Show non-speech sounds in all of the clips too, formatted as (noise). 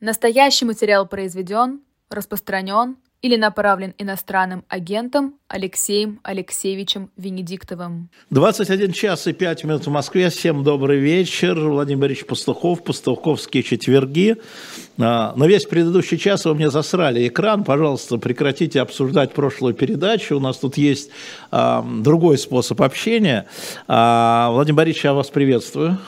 Настоящий материал произведен, распространен или направлен иностранным агентом Алексеем Алексеевичем Венедиктовым. 21 час и 5 минут в Москве. Всем добрый вечер. Владимир Борисович Пастухов, Пастуховские четверги. А, но весь предыдущий час вы мне засрали экран. Пожалуйста, прекратите обсуждать прошлую передачу. У нас тут есть а, другой способ общения. А, Владимир Борисович, я вас приветствую.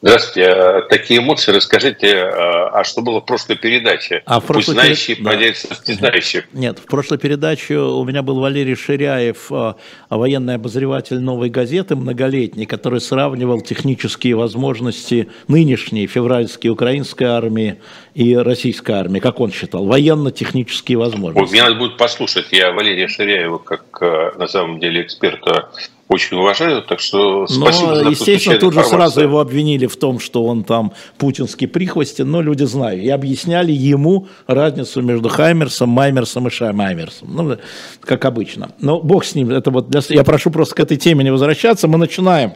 Здравствуйте. Э, такие эмоции расскажите, э, а что было в прошлой передаче? А в прошлой Пусть знающие перед... поделятся да. с незнающих. Нет, в прошлой передаче у меня был Валерий Ширяев, э, военный обозреватель «Новой газеты», многолетний, который сравнивал технические возможности нынешней февральской украинской армии и российской армии, как он считал, военно-технические возможности. Вот, мне надо будет послушать. Я Валерия Ширяева, как на самом деле эксперта очень уважаю, так что спасибо но, за естественно, тут же сразу его обвинили в том, что он там путинский прихвостень, но люди знают. И объясняли ему разницу между Хаймерсом, Маймерсом и Шаймаймерсом. Ну, как обычно. Но бог с ним. Это вот для... Я прошу просто к этой теме не возвращаться. Мы начинаем.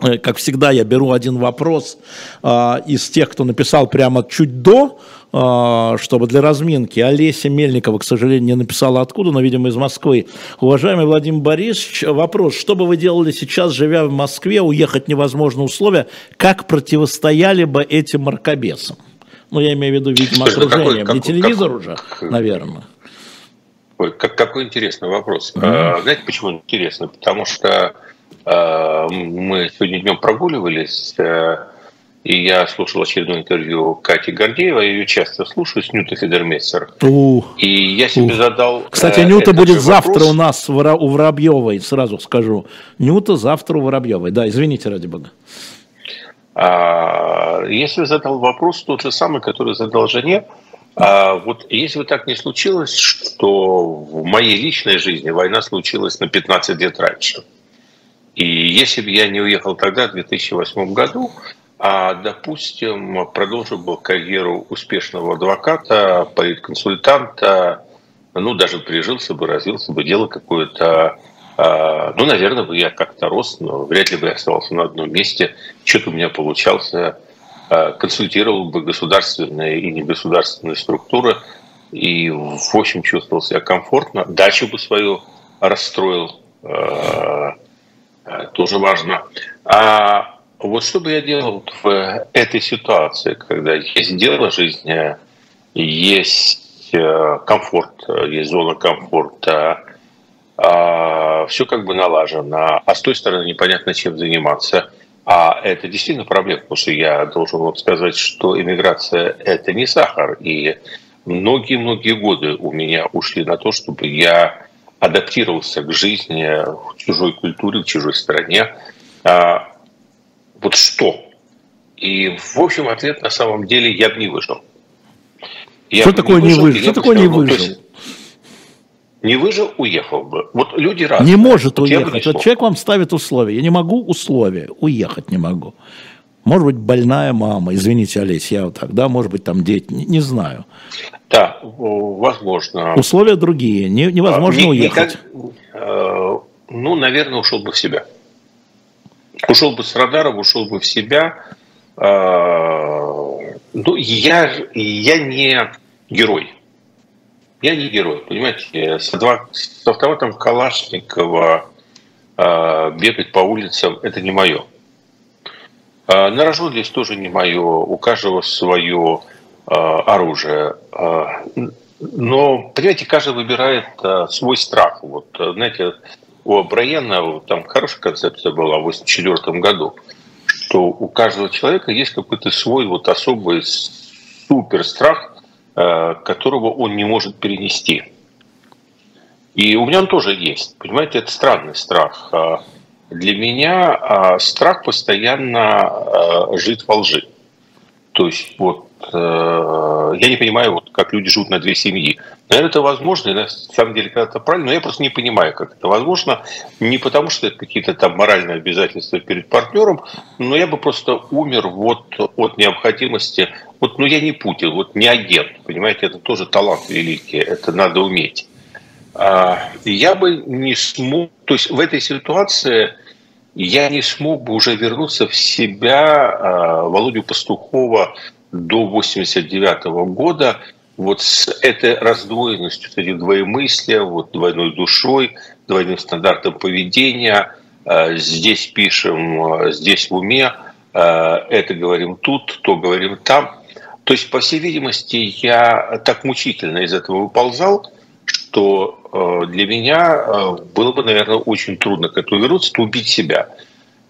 Э, как всегда, я беру один вопрос э, из тех, кто написал прямо чуть до, чтобы для разминки. Олеся Мельникова, к сожалению, не написала откуда, но, видимо, из Москвы. Уважаемый Владимир Борисович, вопрос. Что бы вы делали сейчас, живя в Москве, уехать невозможно условия, как противостояли бы этим маркобесам? Ну, я имею в виду, видимо, окружением. Какой, Не телевизор какой, уже, наверное. Ой, как, какой интересный вопрос. Mm-hmm. А, знаете, почему интересный? Потому что Э, мы сегодня днем прогуливались, э, и я слушал очередное интервью Кати Гордеева, я ее часто слушаю с Нюта Федермессер. И я себе Ух. задал... Кстати, э, Нюта будет завтра у нас у Воробьевой, сразу скажу. Нюта завтра у Воробьевой. Да, извините, ради бога. А, если задал вопрос тот же самый, который задал жене, а вот если бы так не случилось, что в моей личной жизни война случилась на 15 лет раньше – и если бы я не уехал тогда, в 2008 году, а, допустим, продолжил бы карьеру успешного адвоката, политконсультанта, ну, даже прижился бы, развился бы, делал какое-то... А, ну, наверное, бы я как-то рос, но вряд ли бы я оставался на одном месте. Что-то у меня получался. А, консультировал бы государственные и негосударственные структуры. И, в общем, чувствовал себя комфортно. Дачу бы свою расстроил а, Э, тоже важно. А вот что бы я делал в этой ситуации, когда есть дело жизни, есть э, комфорт, есть зона комфорта, а все как бы налажено, а с той стороны непонятно, чем заниматься. А это действительно проблема, потому что я должен вам сказать, что иммиграция – это не сахар. И многие-многие годы у меня ушли на то, чтобы я адаптировался к жизни в чужой культуре, в чужой стране. А, вот что? И, в общем, ответ на самом деле я бы не выжил. Я что такое не выжил? выжил? Что такое не выжил? Не выжил, уехал бы. Вот люди разные. Не может вот уехать. Вот человек вам ставит условия. Я не могу условия. Уехать не могу. Может быть, больная мама, извините, Олесь, я вот так, да, может быть, там дети, не, не знаю. Да, возможно. Условия другие, не, невозможно не, уехать. Никак, э, ну, наверное, ушел бы в себя. Ушел бы с радаров, ушел бы в себя. Э, ну, я, я не герой. Я не герой, понимаете, с, с автоматом Калашникова э, бегать по улицам – это не мое. Э, на рожон здесь тоже не мое, у каждого свое оружие. Но, понимаете, каждый выбирает свой страх. Вот, знаете, у Абраяна там хорошая концепция была в 1984 году, что у каждого человека есть какой-то свой вот особый супер страх, которого он не может перенести. И у меня он тоже есть. Понимаете, это странный страх. Для меня а, страх постоянно а, жить во лжи. То есть вот э, я не понимаю, вот, как люди живут на две семьи. Наверное, это возможно, и на самом деле это правильно, но я просто не понимаю, как это возможно. Не потому, что это какие-то там моральные обязательства перед партнером, но я бы просто умер вот от необходимости. Вот, ну я не Путин, вот не агент, понимаете, это тоже талант великий, это надо уметь. А, я бы не смог, то есть в этой ситуации я не смог бы уже вернуться в себя а, Володю Пастухова до 89 года вот с этой раздвоенностью, с этим вот двойной душой, двойным стандартом поведения, э, здесь пишем, э, здесь в уме, э, это говорим тут, то говорим там. То есть, по всей видимости, я так мучительно из этого выползал, что для меня было бы, наверное, очень трудно к этому вернуться, убить себя.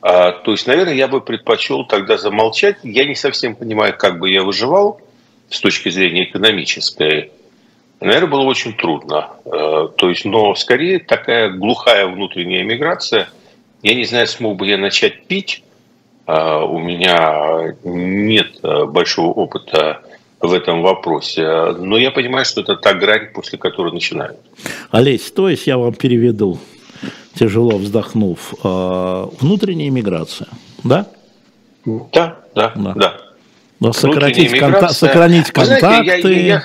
То есть, наверное, я бы предпочел тогда замолчать. Я не совсем понимаю, как бы я выживал, с точки зрения экономической, наверное, было очень трудно. Э, то есть, но скорее такая глухая внутренняя миграция. Я не знаю, смог бы я начать пить. Э, у меня нет большого опыта в этом вопросе. Но я понимаю, что это та грань, после которой начинают. Олесь, то есть я вам переведу, тяжело вздохнув, внутренняя миграция, да? Да, да, да. да. Но сократить, конта- сохранить контакты... Знаете, я,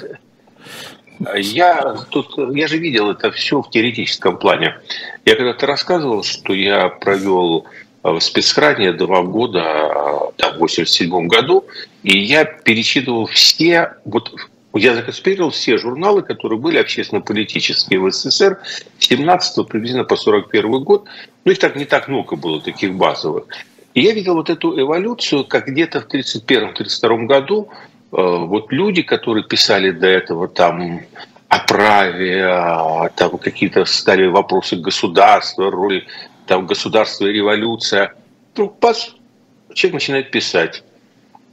я, я, тут, я же видел это все в теоретическом плане. Я когда-то рассказывал, что я провел в спецхране два года там, в 87 году, и я перечитывал все, вот я законспирировал все журналы, которые были общественно-политические в СССР с 17 приблизительно по 41 год. Ну, их так не так много было, таких базовых. И я видел вот эту эволюцию, как где-то в 1931-1932 году э, вот люди, которые писали до этого там о праве, а, там какие-то стали вопросы государства, роли там государства революция. Ну, пас, человек начинает писать.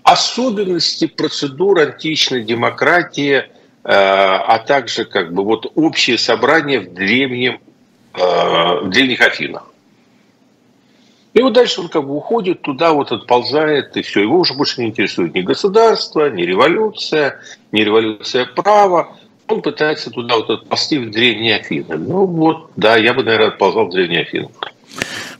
Особенности процедур античной демократии, э, а также как бы вот общее собрание в древнем, э, в древних Афинах. И вот дальше он как бы уходит туда, вот отползает, и все. Его уже больше не интересует ни государство, ни революция, ни революция права. Он пытается туда вот отползти в древние Афины. Ну вот, да, я бы, наверное, отползал в древние Афины.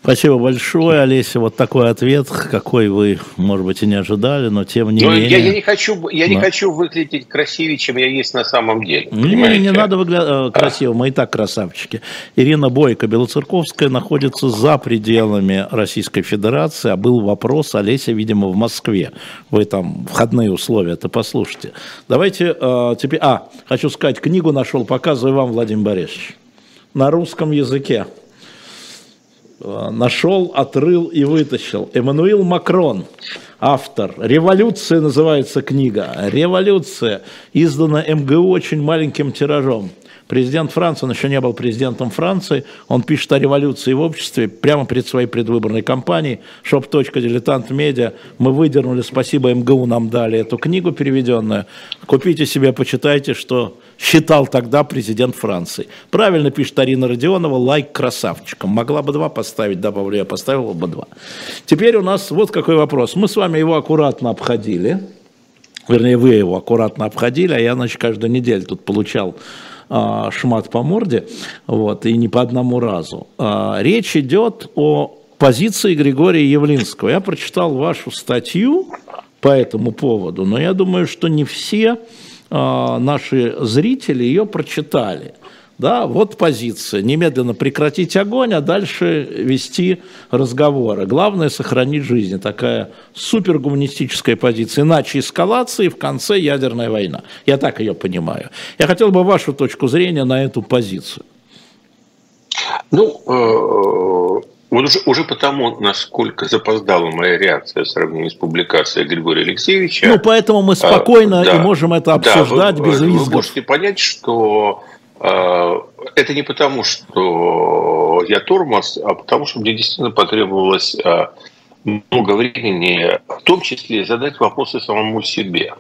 Спасибо большое, Олеся. Вот такой ответ, какой вы, может быть, и не ожидали, но тем не но менее. Я, я не хочу, я да. не хочу выглядеть красивее, чем я есть на самом деле. Не, не, не надо выглядеть э, красиво, мы и так красавчики. Ирина Бойко, Белоцерковская, находится за пределами Российской Федерации, а был вопрос, Олеся, видимо, в Москве. Вы там входные условия, это послушайте. Давайте э, теперь... А, хочу сказать, книгу нашел, показываю вам, Владимир Борисович. На русском языке. Э, нашел, отрыл и вытащил. Эммануил Макрон, автор. «Революция» называется книга. «Революция» издана МГУ очень маленьким тиражом. Президент Франции, он еще не был президентом Франции, он пишет о революции в обществе прямо перед своей предвыборной кампанией. Shop.diletant.media. Мы выдернули, спасибо МГУ нам дали эту книгу переведенную. Купите себе, почитайте, что считал тогда президент Франции. Правильно пишет Арина Родионова, лайк красавчиком. Могла бы два поставить, добавлю, я поставила бы два. Теперь у нас вот какой вопрос. Мы с вами его аккуратно обходили. Вернее, вы его аккуратно обходили, а я, значит, каждую неделю тут получал а, шмат по морде, вот, и не по одному разу. А, речь идет о позиции Григория Явлинского. Я прочитал вашу статью по этому поводу, но я думаю, что не все а, наши зрители ее прочитали. Да, вот позиция. Немедленно прекратить огонь, а дальше вести разговоры. Главное сохранить жизнь. Такая супергуманистическая позиция. Иначе эскалации, в конце ядерная война. Я так ее понимаю. Я хотел бы вашу точку зрения на эту позицию. Ну, э, вот уже, уже потому, насколько запоздала моя реакция в сравнении с публикацией Григория Алексеевича. Ну, поэтому мы спокойно а, да, и можем это обсуждать да, вы, без визгов. Вы можете понять, что это не потому, что я тормоз, а потому, что мне действительно потребовалось э, много времени, в том числе задать вопросы самому себе.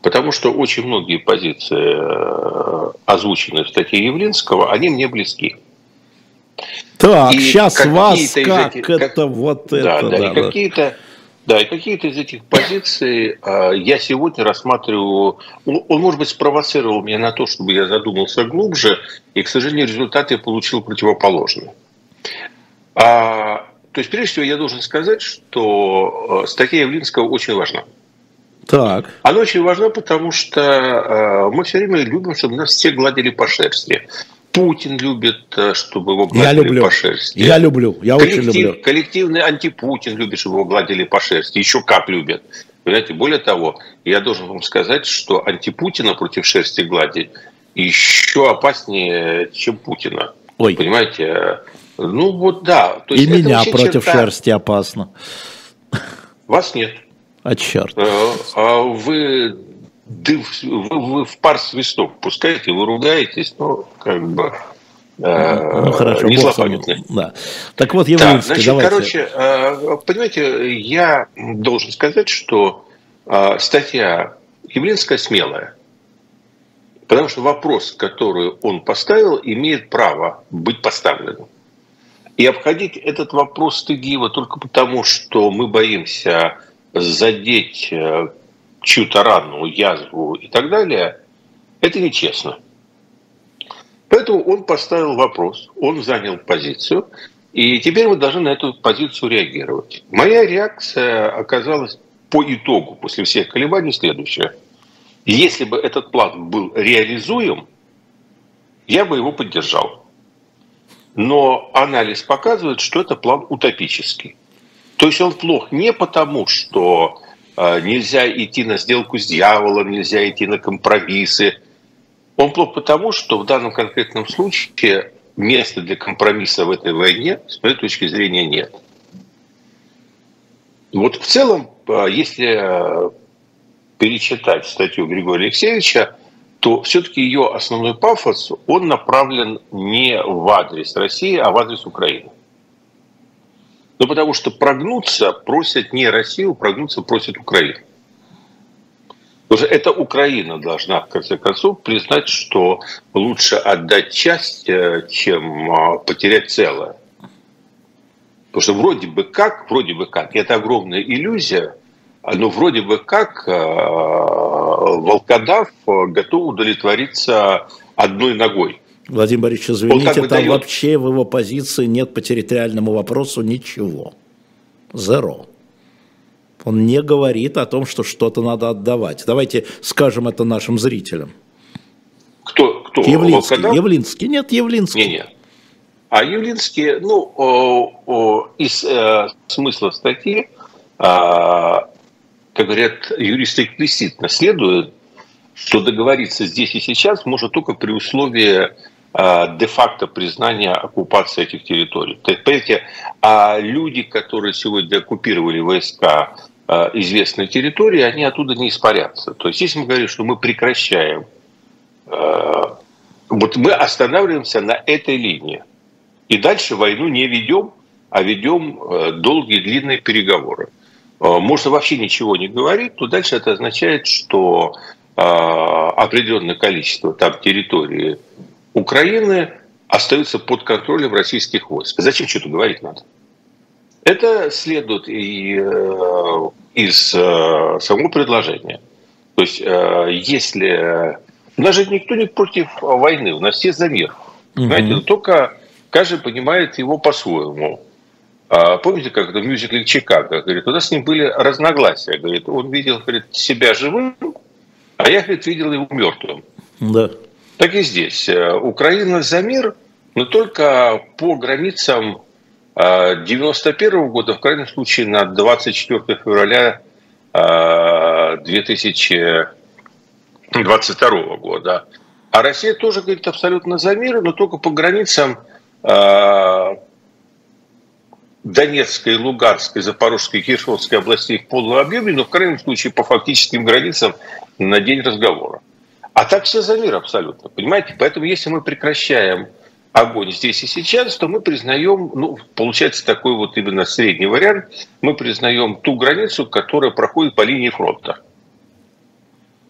Потому что очень многие позиции, э, озвученные в статье Явлинского, они мне близки. Так, и сейчас вас как этих, это как, вот да, это. Да, да, и какие-то да, и какие-то из этих позиций э, я сегодня рассматриваю, он, он, может быть, спровоцировал меня на то, чтобы я задумался глубже, и, к сожалению, результат я получил противоположный. А, то есть, прежде всего, я должен сказать, что э, статья Явлинского очень важна. Так. Она очень важна, потому что э, мы все время любим, чтобы нас все гладили по шерсти. Путин любит, э, чтобы его гладили я люблю. по шерсти. Я люблю, я Коллектив, очень люблю. Коллективный антипутин любит, чтобы его гладили по шерсти. Еще как любят. Понимаете, более того, я должен вам сказать, что антипутина против шерсти глади еще опаснее, чем Путина. Ой. Понимаете? Ну вот да. То есть И меня против черта... шерсти опасно. Вас нет. А черт. А, а вы, вы, в пар свисток пускаете, вы ругаетесь, ну, как бы... Э, ну, хорошо, не Да. Так вот, Явлинский, да, значит, давайте. Короче, э, понимаете, я должен сказать, что э, статья Явлинская смелая. Потому что вопрос, который он поставил, имеет право быть поставленным. И обходить этот вопрос стыдливо только потому, что мы боимся задеть чью-то рану, язву и так далее, это нечестно. Поэтому он поставил вопрос, он занял позицию, и теперь мы должны на эту позицию реагировать. Моя реакция оказалась по итогу, после всех колебаний, следующая. Если бы этот план был реализуем, я бы его поддержал. Но анализ показывает, что это план утопический. То есть он плох не потому, что нельзя идти на сделку с дьяволом, нельзя идти на компромиссы, он плох потому, что в данном конкретном случае места для компромисса в этой войне, с моей точки зрения, нет. Вот в целом, а, если перечитать статью Григория Алексеевича, то все-таки ее основной пафос, он направлен не в адрес России, а в адрес Украины. Ну, потому что прогнуться просят не Россию, прогнуться просят Украину. Потому что это Украина должна, в конце концов, признать, что лучше отдать часть, э, чем а, потерять целое. Потому что вроде бы как, вроде бы как, это огромная иллюзия, но вроде бы как э, волкодав готов удовлетвориться одной ногой. Владимир Борисович, извините, как бы там дает... вообще в его позиции нет по территориальному вопросу ничего. Зеро. Он не говорит о том, что что-то надо отдавать. Давайте скажем это нашим зрителям. Кто? кто? Явлинский. Волкодав? Явлинский. Нет, Явлинский. Не, нет. А Явлинский, ну, о, о, из э, смысла статьи, э, как говорят юристы эксплиситно, следует, что договориться здесь и сейчас может только при условии де-факто признания оккупации этих территорий. То есть, понимаете, а люди, которые сегодня оккупировали войска Э, известной территории, они оттуда не испарятся. То есть, если мы говорим, что мы прекращаем, э, вот мы останавливаемся на этой линии. И дальше войну не ведем, а ведем э, долгие длинные переговоры. Можно вообще ничего не говорить, то дальше это означает, что определенное количество там территории Украины остается под контролем российских войск. Зачем что-то говорить надо? Это следует и э, из э, самого предложения. То есть, э, если... У нас же никто не против войны, у нас все за мир. Угу. Знаете, только каждый понимает его по-своему. А помните, как это в мюзикле Чикаго? Говорит, у нас с ним были разногласия. Говорит, он видел говорит, себя живым, а я говорит, видел его мертвым. Да. Так и здесь. Украина за мир, но только по границам 91 а, года, в крайнем случае, на 24 февраля 2022 а, года. А Россия тоже говорит абсолютно за мир, но только по границам Донецкой, Луганской, Запорожской, Киршовской областей в полном объеме, но в крайнем случае по фактическим границам на день разговора. А так все за мир абсолютно, понимаете? Поэтому если мы прекращаем огонь здесь и сейчас, то мы признаем, ну, получается такой вот именно средний вариант, мы признаем ту границу, которая проходит по линии фронта.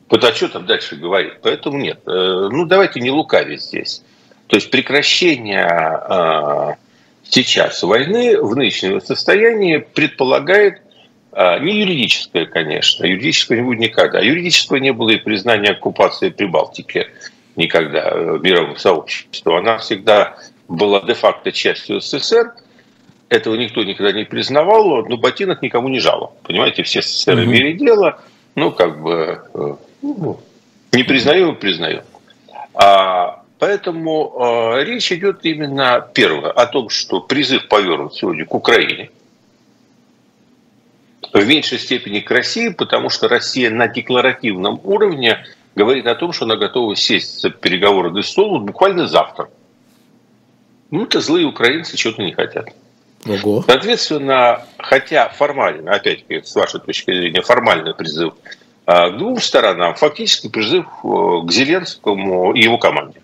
Вот а что там дальше говорить? Поэтому нет. Э, ну, давайте не лукавить здесь. То есть прекращение э, сейчас войны в нынешнем состоянии предполагает не юридическое, конечно, юридического не будет никогда. Юридического не было и признания оккупации Прибалтики никогда э, мировым сообществом. Она всегда была де-факто частью СССР. Этого никто никогда не признавал, но ботинок никому не жало. Понимаете, все СССР mm-hmm. имели дело, ну, как бы, э, ну, не признаю, признаю. А, поэтому э, речь идет именно, первое, о том, что призыв повернут сегодня к Украине. В меньшей степени к России, потому что Россия на декларативном уровне говорит о том, что она готова сесть за переговоры за стол вот буквально завтра. Ну, это злые украинцы что-то не хотят. Ого. Соответственно, хотя формально, опять-таки, с вашей точки зрения, формальный призыв а, к двум сторонам, фактически призыв э, к Зеленскому и его команде.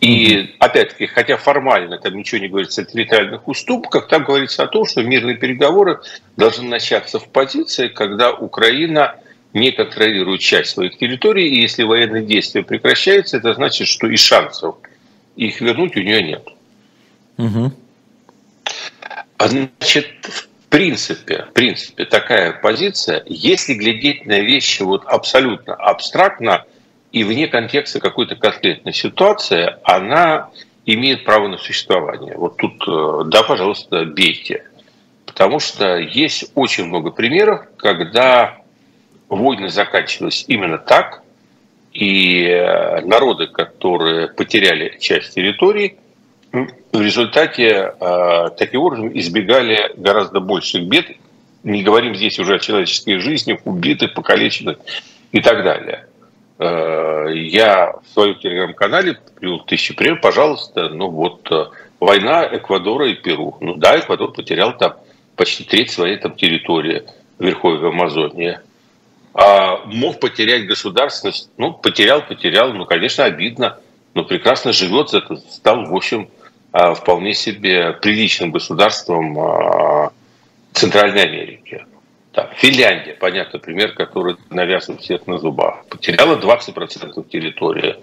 И опять-таки, хотя формально там ничего не говорится о территориальных уступках, там говорится о том, что мирные переговоры должны начаться в позиции, когда Украина не контролирует часть своих территорий, и если военные действия прекращаются, это значит, что и шансов их вернуть у нее нет. Угу. Значит, в принципе, в принципе, такая позиция, если глядеть на вещи вот абсолютно абстрактно – и вне контекста какой-то конкретной ситуации, она имеет право на существование. Вот тут, э, да, пожалуйста, бейте. Потому что есть очень много примеров, когда войны заканчивались именно так, и э, народы, которые потеряли часть территории, в результате э, таким образом избегали гораздо больших бед. Не говорим здесь уже о человеческих жизнях, убитых, покалеченных и так далее. Э, я в своем телеграм-канале привел тысячи примеров, пожалуйста, ну вот э, война Эквадора и Перу. Ну да, Эквадор потерял там почти треть своей там территории в Верховье Амазонии. А мог потерять государственность, ну, потерял, потерял, ну, конечно, обидно, но прекрасно живет, это стал, в общем, а, вполне себе приличным государством Центральной Америки. Так, Финляндия, понятно, пример, который навязан всех на зубах. Потеряла 20% территории.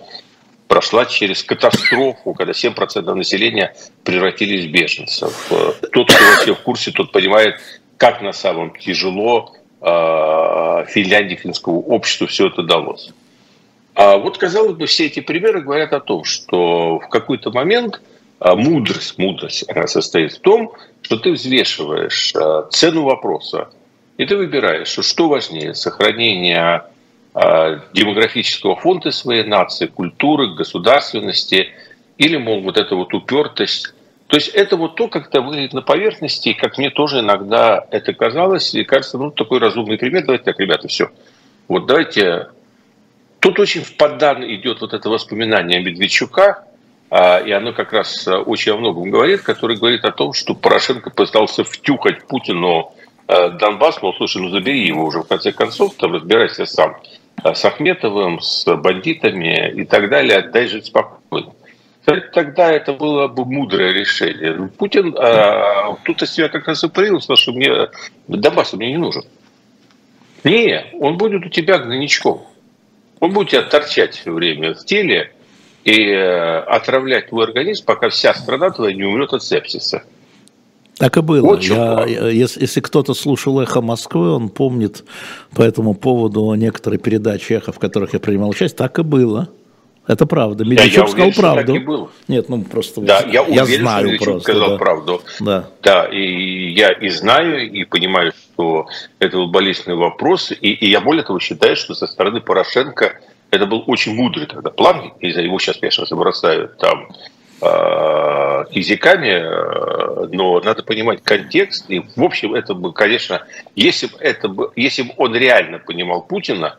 Прошла через катастрофу, когда 7% населения превратились в беженцев. Тот, кто вообще в курсе, тот понимает, как на самом тяжело э, Финляндии, финскому обществу все это далось. А вот, казалось бы, все эти примеры говорят о том, что в какой-то момент а, мудрость, мудрость она состоит в том, что ты взвешиваешь цену вопроса, и ты выбираешь, что важнее, сохранение э, демографического фонда своей нации, культуры, государственности, или, мол, вот эта вот упертость. То есть это вот то, как это выглядит на поверхности, и как мне тоже иногда это казалось, и кажется, ну, такой разумный пример. Давайте так, ребята, все. Вот давайте... Тут очень в поддан идет вот это воспоминание Медведчука, а, и оно как раз очень о многом говорит, который говорит о том, что Порошенко пытался втюхать Путину Донбасс, ну, слушай, ну забери его уже в конце концов, там разбирайся сам э, с Ахметовым, с бандитами и так далее, отдай жить спокойно. Тогда это было бы мудрое решение. Ну, Путин а, тут из себя как раз и проявил, сказал, что мне Донбасс мне не нужен. Не, он будет у тебя гнойничком. Он будет тебя торчать все время в теле и отравлять твой организм, пока вся страна твоя не умрет от сепсиса. Так и было. Вот я, если, если кто-то слушал «Эхо Москвы», он помнит по этому поводу некоторые передачи «Эхо», в которых я принимал участие, так и было. Это правда. Медведчук сказал уверен, правду. Так и было. Нет, ну просто да, я, уверен, я знаю что просто. сказал да. правду. Да. да, и я и знаю, и понимаю, что это был болезненный вопрос. И, и я более того считаю, что со стороны Порошенко это был очень мудрый тогда план. И за его сейчас, конечно, забросают там Э, языками, э, но надо понимать контекст. И, в общем, это бы, конечно, если бы, это бы, если бы он реально понимал Путина,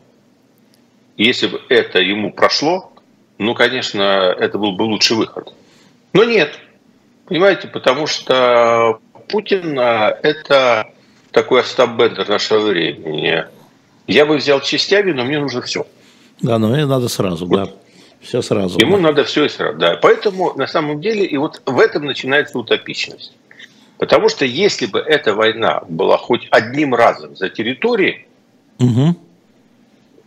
если бы это ему прошло, ну, конечно, это был бы лучший выход. Но нет. Понимаете, потому что Путин э, – это такой Остап Бендер нашего времени. Я бы взял частями, но мне нужно все. Да, но мне надо сразу, вот. да. Все сразу. Ему да. надо все и сразу, да. Поэтому на самом деле и вот в этом начинается утопичность. Потому что если бы эта война была хоть одним разом за территории, угу.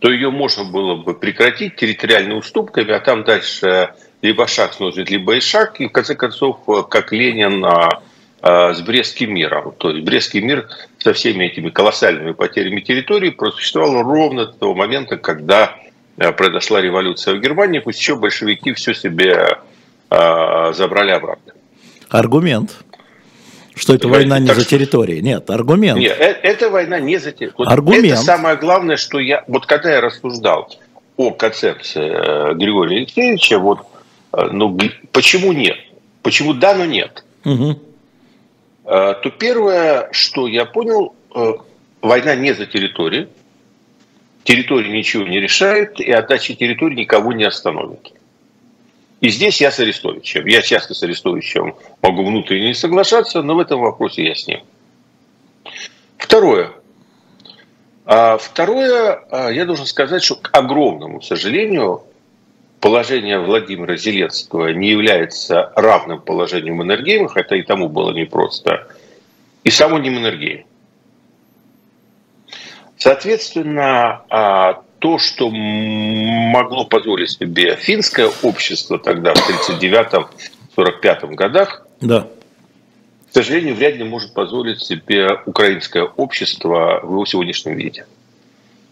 то ее можно было бы прекратить территориальными уступками, а там дальше либо шаг сносит, либо и шаг, и в конце концов, как Ленин а, а, с Брестским миром. То есть Брестский мир со всеми этими колоссальными потерями территории просуществовал ровно до того момента, когда произошла революция в Германии, пусть еще большевики все себе э, забрали обратно. Аргумент. Что это война не так за территорией. Нет, аргумент. Нет, э, это война не за территорией. Вот аргумент. Это самое главное, что я... Вот когда я рассуждал о концепции э, Григория Алексеевича, вот, ну, почему нет? Почему да, но нет? Угу. То первое, что я понял, война не за территорию, территория ничего не решает, и отдача территории никого не остановит. И здесь я с Арестовичем. Я часто с Арестовичем могу внутренне не соглашаться, но в этом вопросе я с ним. Второе. А второе, а, я должен сказать, что к огромному сожалению, положение Владимира Зеленского не является равным положению Маннергейма, хотя и тому было непросто, и само не Маннергейм. Соответственно, а, то, что могло позволить себе финское общество тогда, в 1939-1945 годах, да. к сожалению, вряд ли может позволить себе украинское общество в его сегодняшнем виде.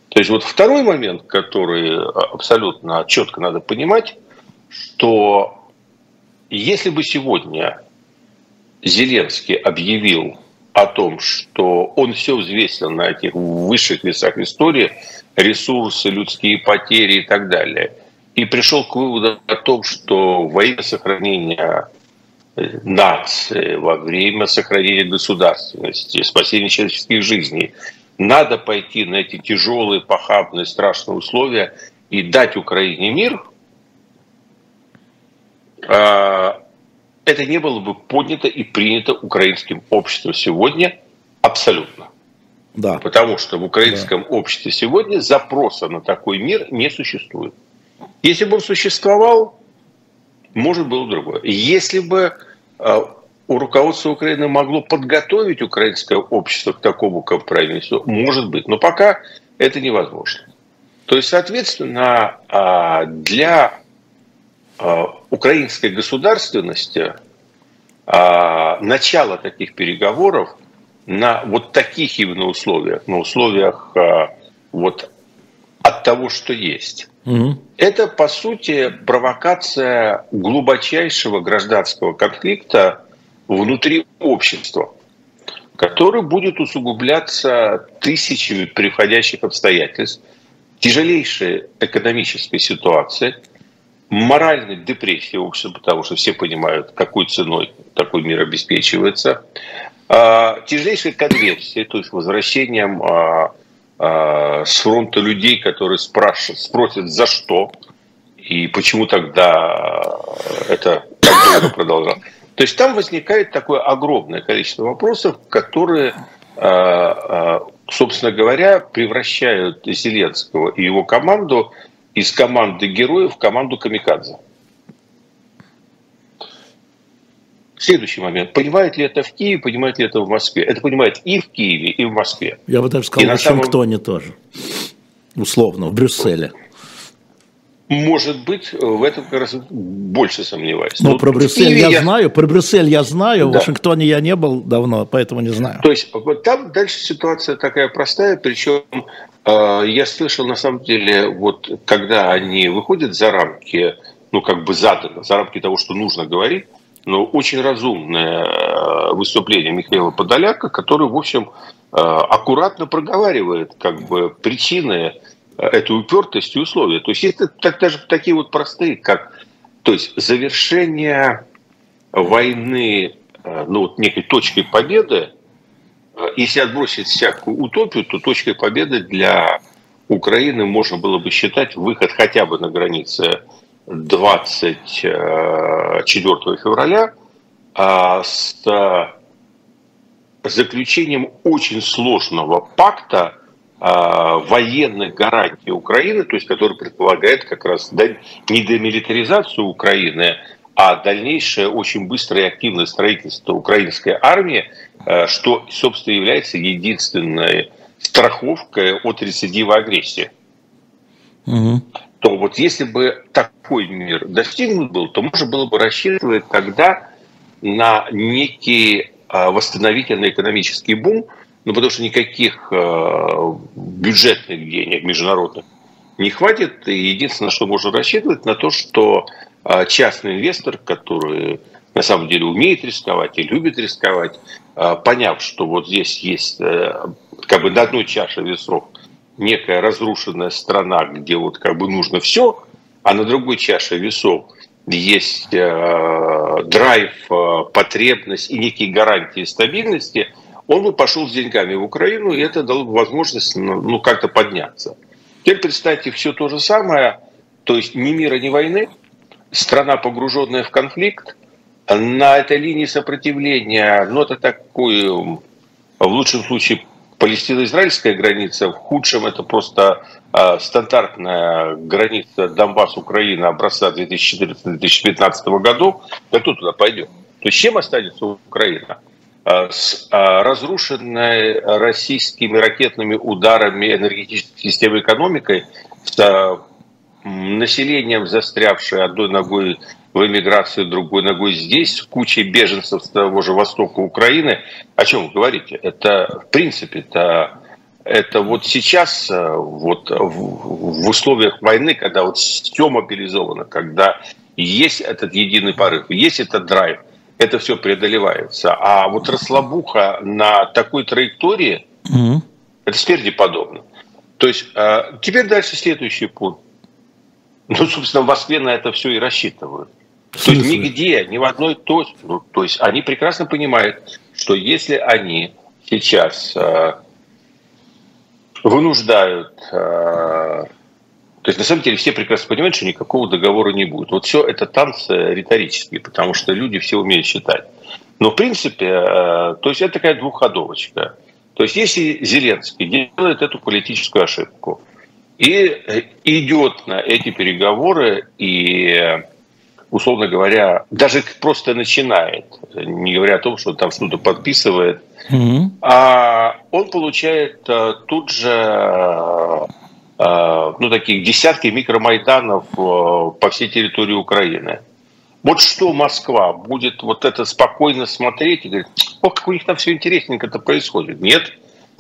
То есть вот второй момент, который абсолютно четко надо понимать, что если бы сегодня Зеленский объявил о том, что он все взвесил на этих высших весах истории, ресурсы, людские потери и так далее, и пришел к выводу о том, что во имя сохранения э, нации, во время сохранения государственности, спасения человеческих жизней, надо пойти на эти тяжелые, похабные, страшные условия и дать Украине мир, а, это не было бы поднято и принято украинским обществом сегодня абсолютно. Да. Потому что в украинском да. обществе сегодня запроса на такой мир не существует. Если бы он существовал, может было другое. Если бы э, у руководства Украины могло подготовить украинское общество к такому компромиссу, может быть. Но пока это невозможно. То есть, соответственно, а, для а, украинской государственности а, начало таких переговоров на вот таких именно условиях, на условиях а, вот от того, что есть. Угу. Это, по сути, провокация глубочайшего гражданского конфликта внутри общества, который будет усугубляться тысячами приходящих обстоятельств, тяжелейшей экономической ситуации – моральной депрессии общества, потому что все понимают, какой ценой такой мир обеспечивается, а, тяжелейшей конверсии, то есть возвращением а, а, с фронта людей, которые спрашивают, спросят, за что и почему тогда это так долго продолжалось. То есть там возникает такое огромное количество вопросов, которые, собственно говоря, превращают Зеленского и его команду из команды героев в команду камикадзе. Следующий момент. Понимает ли это в Киеве, понимает ли это в Москве? Это понимает и в Киеве, и в Москве. Я бы даже сказал, и в Вашингтоне самом... тоже. Условно, в Брюсселе. Может быть, в этом как раз больше сомневаюсь. Ну, про Брюссель я, я знаю, про Брюссель я знаю, да. в Вашингтоне я не был давно, поэтому не знаю. То есть вот там дальше ситуация такая простая, причем э, я слышал на самом деле, вот когда они выходят за рамки, ну как бы задано, за рамки того, что нужно говорить, но очень разумное э, выступление Михаила Подоляка, который, в общем, э, аккуратно проговаривает как бы причины эту упертость и условия. То есть это так, даже такие вот простые, как то есть завершение войны э, ну, вот некой точкой победы, э, если отбросить всякую утопию, то точкой победы для Украины можно было бы считать выход хотя бы на границе 24 э, февраля а с заключением очень сложного пакта военных гарантий Украины, то есть который предполагает как раз не демилитаризацию Украины, а дальнейшее очень быстрое и активное строительство украинской армии, а, что, собственно, является единственной страховкой от рецидива агрессии. Угу. То вот если бы такой мир достигнут был, то можно было бы рассчитывать тогда на некий а, восстановительный экономический бум, ну, потому что никаких э, бюджетных денег международных не хватит. И единственное, что можно рассчитывать, на то, что э, частный инвестор, который на самом деле умеет рисковать и любит рисковать, э, поняв, что вот здесь есть как бы на одной чаше весов некая разрушенная страна, где вот как бы нужно все, а на другой чаше весов есть драйв, потребность и некие гарантии стабильности – он бы пошел с деньгами в Украину, и это дало бы возможность ну, ну как-то подняться. Теперь представьте все то же самое, то есть ни мира, ни войны, страна, погруженная в конфликт, на этой линии сопротивления, ну это такой, в лучшем случае, палестино-израильская граница, в худшем это просто э, стандартная граница Донбасс-Украина образца 2014-2015 годов, да кто туда пойдет? То есть чем останется Украина? Э, с э, разрушенной российскими ракетными ударами энергетической системы экономикой, с э, населением, застрявшее одной ногой в эмиграции, другой ногой здесь, кучей беженцев с того же востока Украины. О чем вы говорите? Это, в принципе, это, это вот сейчас, вот в, в условиях войны, когда вот все мобилизовано, когда есть этот единый порыв, есть этот драйв, это все преодолевается. А вот расслабуха на такой траектории, mm-hmm. это спереди подобно. То есть э, теперь дальше следующий пункт. Ну, собственно, в Москве на это все и рассчитывают. То есть нигде, ни в одной точке. Ну, то есть они прекрасно понимают, что если они сейчас э, вынуждают э, то есть, на самом деле, все прекрасно понимают, что никакого договора не будет. Вот все это танцы риторические, потому что люди все умеют считать. Но, в принципе, э, то есть это такая двухходовочка. То есть, если Зеленский делает эту политическую ошибку и э, идет на эти переговоры и условно говоря, даже просто начинает, не говоря о том, что он там что-то подписывает, mm-hmm. а он получает э, тут же Э, ну, таких десятки микромайданов э, по всей территории Украины. Вот что Москва будет вот это спокойно смотреть и говорить, ох, как у них там все интересненько это происходит. Нет,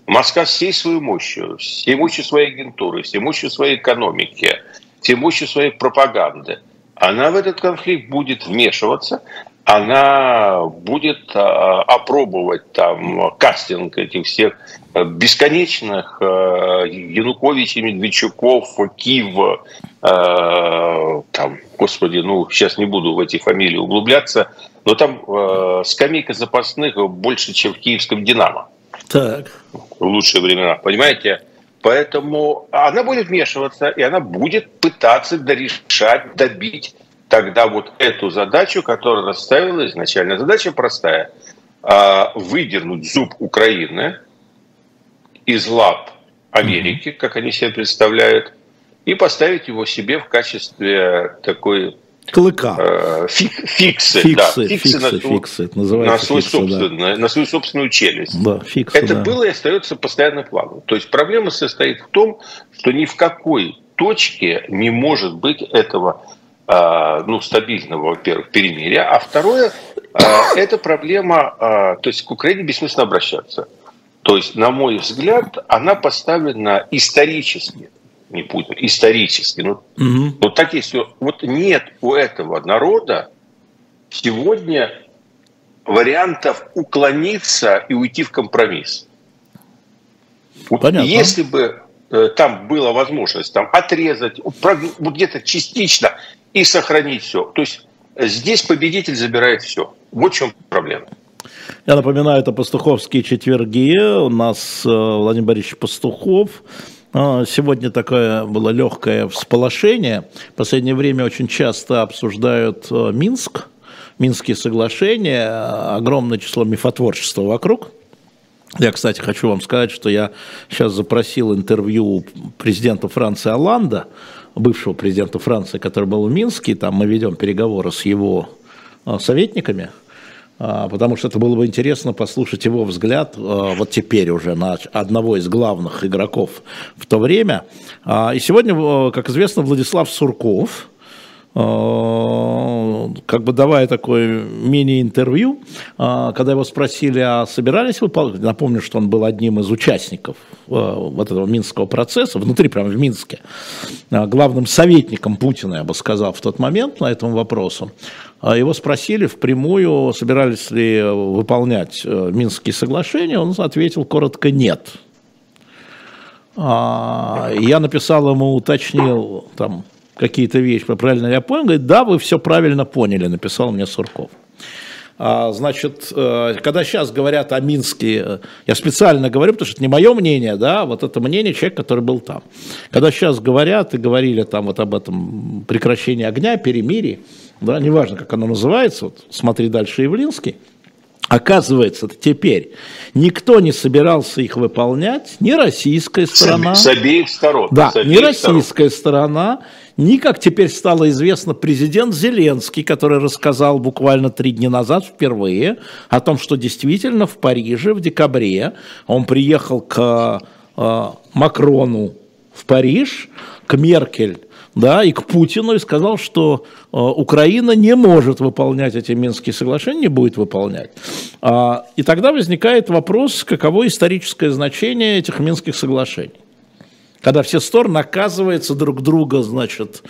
Москва всей своей мощью, всей мощью своей агентуры, всей мощью своей экономики, всей мощью своей пропаганды, она в этот конфликт будет вмешиваться, она будет а, опробовать там кастинг этих всех бесконечных э, Януковичей, Медведчуков, Киев, э, там, господи, ну, сейчас не буду в эти фамилии углубляться, но там э, скамейка запасных больше, чем в киевском «Динамо». Так. В лучшие времена, понимаете? Поэтому она будет вмешиваться, и она будет пытаться дорешать, добить тогда вот эту задачу, которую расставила изначально. Задача простая. А, выдернуть зуб Украины из лап Америки, как они себе представляют, и поставить его себе в качестве такой Клыка. Э, фик, фиксы, фиксы, да, фиксы, фиксы, на, фиксы, это называется на, свой фиксы, собственный, да. на свою собственную челюсть. Да, фиксы, это да. было и остается постоянным планом. То есть проблема состоит в том, что ни в какой точке не может быть этого ну, стабильного, во-первых, перемирия, а второе, а, это проблема, а, то есть к Украине бессмысленно обращаться. То есть, на мой взгляд, она поставлена исторически, не путаю, исторически. Ну, угу. Вот так есть. Вот нет у этого народа сегодня вариантов уклониться и уйти в компромисс. Понятно. Если бы э, там была возможность там, отрезать, вот где-то частично и сохранить все. То есть здесь победитель забирает все. Вот в чем проблема. Я напоминаю, это пастуховские четверги. У нас э, Владимир Борисович Пастухов. А, сегодня такое было легкое всполошение. В последнее время очень часто обсуждают э, Минск, Минские соглашения, огромное число мифотворчества вокруг. Я, кстати, хочу вам сказать, что я сейчас запросил интервью президента Франции Оланда, бывшего президента Франции, который был в Минске, там мы ведем переговоры с его э, советниками, а, потому что это было бы интересно послушать его взгляд а, вот теперь уже на одного из главных игроков в то время. А, и сегодня, как известно, Владислав Сурков, как бы давая такое мини-интервью, когда его спросили, а собирались вы, напомню, что он был одним из участников вот этого минского процесса, внутри, прямо в Минске, главным советником Путина, я бы сказал, в тот момент на этом вопросу, а его спросили впрямую, собирались ли выполнять э, Минские соглашения, он ответил коротко «нет». А, я написал ему, уточнил там какие-то вещи, правильно я понял, говорит, да, вы все правильно поняли, написал мне Сурков. А, значит, э, когда сейчас говорят о Минске, э, я специально говорю, потому что это не мое мнение, да, вот это мнение человека, который был там. Когда сейчас говорят и говорили там вот об этом прекращении огня, перемирии, да, неважно, как оно называется, вот смотри дальше Явлинский, Оказывается, теперь никто не собирался их выполнять, ни российская сторона. С, обеих сторон. Да, ни российская сторон. сторона, ни, как теперь стало известно, президент Зеленский, который рассказал буквально три дня назад впервые о том, что действительно в Париже в декабре он приехал к э, Макрону в Париж, к Меркель да, и к Путину и сказал, что э, Украина не может выполнять эти Минские соглашения, не будет выполнять. А, и тогда возникает вопрос, каково историческое значение этих Минских соглашений. Когда все стороны, оказывается, друг друга, значит,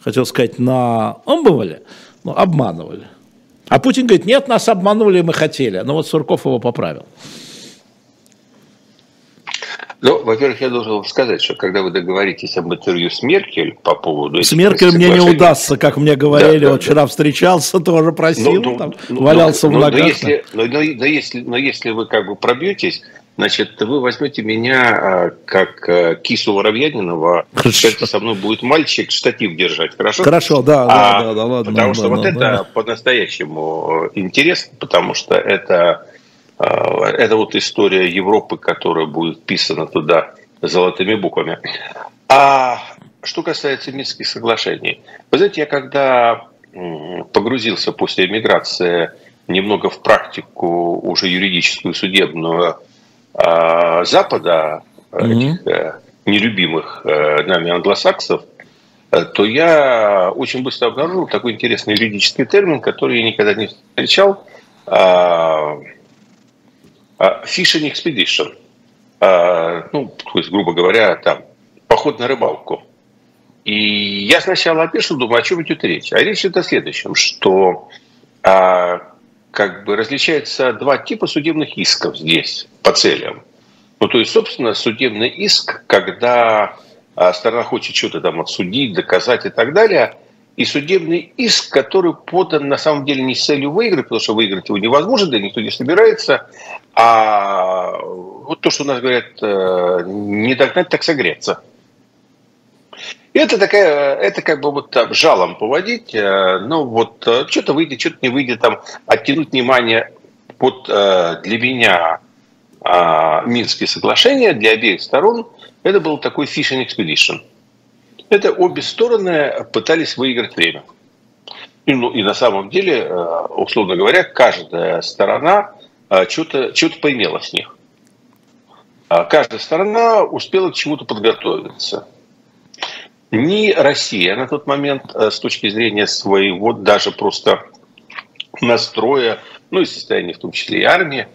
хотел сказать, на омбывали, но обманывали. А Путин говорит, нет, нас обманули, мы хотели. Но вот Сурков его поправил. Ну, во-первых, я должен вам сказать, что когда вы договоритесь об интервью с Меркель по поводу... С Меркель мне не удастся, как мне говорили, да, вот да, вчера да. встречался, (laughs) тоже просил, ну, там, ну, валялся ну, в ногах. Но если, но, но, но, если, но если вы как бы пробьетесь, значит, вы возьмете меня а, как а, кису Воробьянинова, это со мной будет мальчик штатив держать, хорошо? Хорошо, да, а, да, да, да, ладно. Потому что да, вот да, это да. по-настоящему интересно, потому что это а, это вот история Европы, которая будет писана туда золотыми буквами. А что касается Минских соглашений, вы знаете, я когда погрузился после эмиграции немного в практику уже юридическую, судебную а, Запада, mm-hmm. этих э, нелюбимых э, нами англосаксов, э, то я очень быстро обнаружил такой интересный юридический термин, который я никогда не встречал а, – а, fishing expedition, ну, то есть, грубо говоря, там, поход на рыбалку. И я сначала опишу, думаю, о чем идет речь. А речь идет о следующем, что как бы различаются два типа судебных исков здесь по целям. Ну, то есть, собственно, судебный иск, когда сторона хочет что-то там отсудить, доказать и так далее – и судебный иск, который подан на самом деле не с целью выиграть, потому что выиграть его невозможно, да никто не собирается, а вот то, что у нас говорят, э, не догнать, так согреться. Это такая, это как бы вот там жалом поводить, э, ну вот э, что-то выйдет, что-то не выйдет, там оттянуть внимание. Вот для меня Минские соглашения для обеих сторон это был такой fishing expedition – это обе стороны пытались выиграть время. И, ну, и на самом деле, э, условно говоря, каждая сторона э, что-то что поимела с них. А каждая сторона успела к чему-то подготовиться. Ни Россия на тот момент э, с точки зрения своего даже просто настроя, ну и состояния в том числе и армии,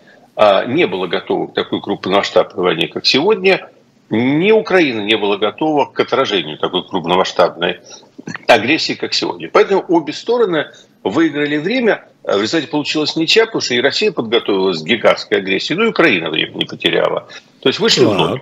не была готова к такой крупномасштабной войне, как сегодня – ни Украина не была готова к отражению такой крупномасштабной агрессии, как сегодня. Поэтому обе стороны выиграли время. В результате получилось ничья, потому что и Россия подготовилась к гигантской агрессии, ну и Украина время не потеряла. То есть вышли так. в ноль.